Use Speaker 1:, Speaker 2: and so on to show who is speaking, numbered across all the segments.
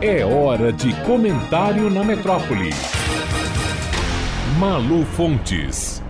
Speaker 1: É hora de comentário na metrópole. Malu Fontes.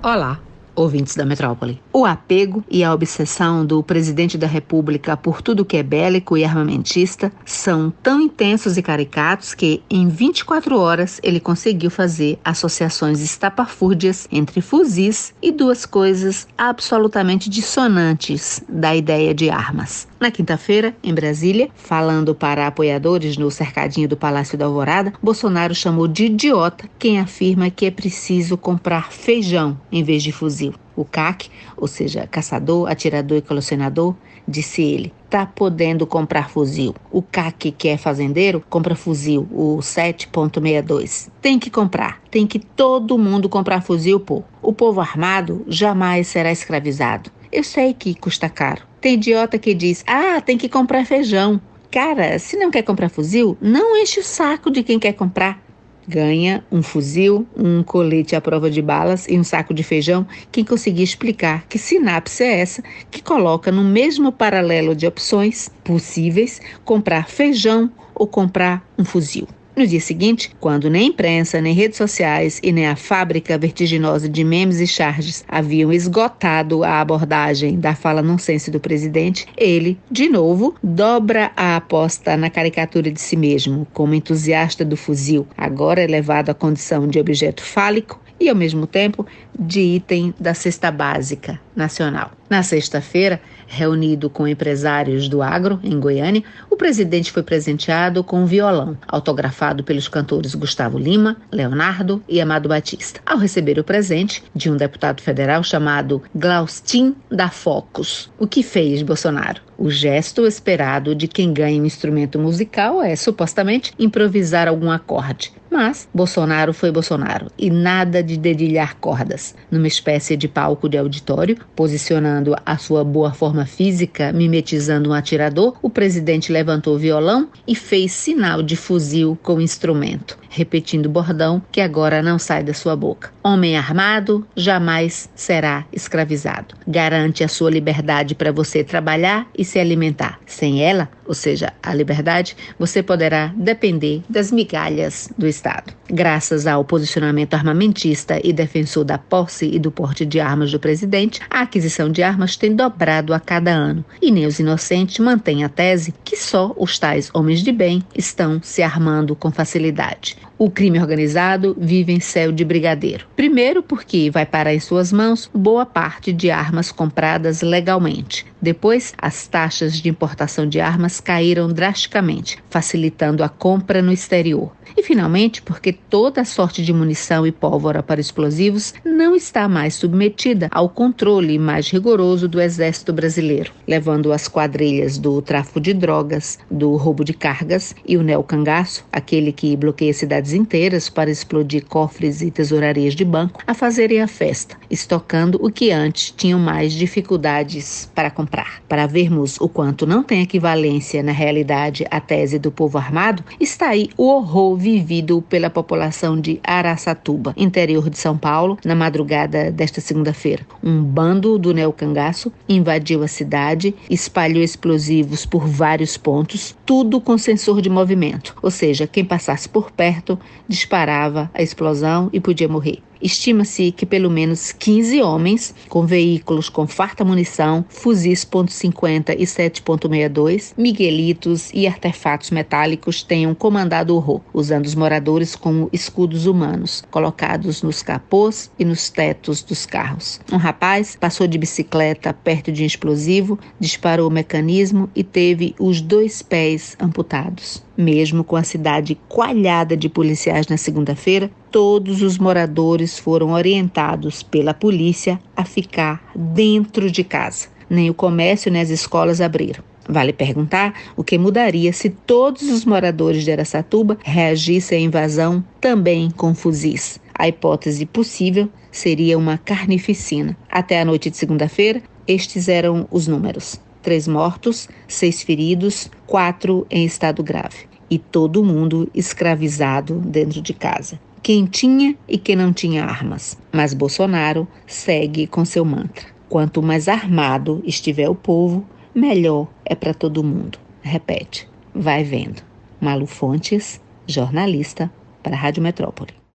Speaker 2: Olá, ouvintes da metrópole. O apego e a obsessão do presidente da República por tudo que é bélico e armamentista são tão intensos e caricatos que, em 24 horas, ele conseguiu fazer associações estapafúrdias entre fuzis e duas coisas absolutamente dissonantes da ideia de armas. Na quinta-feira, em Brasília, falando para apoiadores no cercadinho do Palácio da Alvorada, Bolsonaro chamou de idiota quem afirma que é preciso comprar feijão em vez de fuzil. O CAC, ou seja, caçador, atirador e colecionador, disse ele, tá podendo comprar fuzil. O CAC, que é fazendeiro, compra fuzil, o 7.62. Tem que comprar, tem que todo mundo comprar fuzil, pô. O povo armado jamais será escravizado. Eu sei que custa caro, tem idiota que diz: ah, tem que comprar feijão. Cara, se não quer comprar fuzil, não enche o saco de quem quer comprar. Ganha um fuzil, um colete à prova de balas e um saco de feijão quem conseguir explicar que sinapse é essa que coloca no mesmo paralelo de opções possíveis comprar feijão ou comprar um fuzil. No dia seguinte, quando nem imprensa, nem redes sociais e nem a fábrica vertiginosa de memes e charges haviam esgotado a abordagem da fala nonsense do presidente, ele, de novo, dobra a aposta na caricatura de si mesmo, como entusiasta do fuzil, agora elevado à condição de objeto fálico e, ao mesmo tempo, de item da cesta básica nacional. Na sexta-feira, reunido com empresários do agro, em Goiânia, o presidente foi presenteado com um violão, autografado pelos cantores Gustavo Lima, Leonardo e Amado Batista. Ao receber o presente de um deputado federal chamado Glaustin da Focus, o que fez Bolsonaro? O gesto esperado de quem ganha um instrumento musical é, supostamente, improvisar algum acorde. Mas Bolsonaro foi Bolsonaro e nada de dedilhar cordas. Numa espécie de palco de auditório, posicionando a sua boa forma física, mimetizando um atirador, o presidente levantou o violão e fez sinal de fuzil com o instrumento, repetindo o bordão que agora não sai da sua boca. Homem armado jamais será escravizado. Garante a sua liberdade para você trabalhar e se alimentar. Sem ela, ou seja, a liberdade, você poderá depender das migalhas do Estado. Graças ao posicionamento armamentista e defensor da posse e do porte de armas do presidente, a aquisição de armas tem dobrado a cada ano. E nem os inocentes mantêm a tese que só os tais homens de bem estão se armando com facilidade. O crime organizado vive em céu de brigadeiro. Primeiro, porque vai parar em suas mãos boa parte de armas compradas legalmente. Depois, as taxas de importação de armas caíram drasticamente, facilitando a compra no exterior. E, finalmente, porque toda sorte de munição e pólvora para explosivos não está mais submetida ao controle mais rigoroso do Exército Brasileiro, levando as quadrilhas do tráfico de drogas, do roubo de cargas e o neocangaço, aquele que bloqueia cidades inteiras para explodir cofres e tesourarias de banco, a fazerem a festa, estocando o que antes tinham mais dificuldades para comprar. Para vermos o quanto não tem equivalência na realidade a tese do povo armado, está aí o horror vivido pela população de Araçatuba, interior de São Paulo, na madrugada desta segunda-feira. Um bando do neocangaço invadiu a cidade, espalhou explosivos por vários pontos, tudo com sensor de movimento, ou seja, quem passasse por perto disparava a explosão e podia morrer. Estima-se que pelo menos 15 homens, com veículos com farta munição, fuzis .50 e 7.62, miguelitos e artefatos metálicos tenham comandado o horror, usando os moradores como escudos humanos, colocados nos capôs e nos tetos dos carros. Um rapaz passou de bicicleta perto de um explosivo, disparou o mecanismo e teve os dois pés amputados. Mesmo com a cidade coalhada de policiais na segunda-feira, todos os moradores foram orientados pela polícia a ficar dentro de casa. Nem o comércio nem as escolas abriram. Vale perguntar o que mudaria se todos os moradores de Aracatuba reagissem à invasão também com fuzis. A hipótese possível seria uma carnificina. Até a noite de segunda-feira, estes eram os números: três mortos, seis feridos, quatro em estado grave. E todo mundo escravizado dentro de casa. Quem tinha e quem não tinha armas. Mas Bolsonaro segue com seu mantra: quanto mais armado estiver o povo, melhor é para todo mundo. Repete, vai vendo. Malu Fontes, jornalista para a Rádio Metrópole.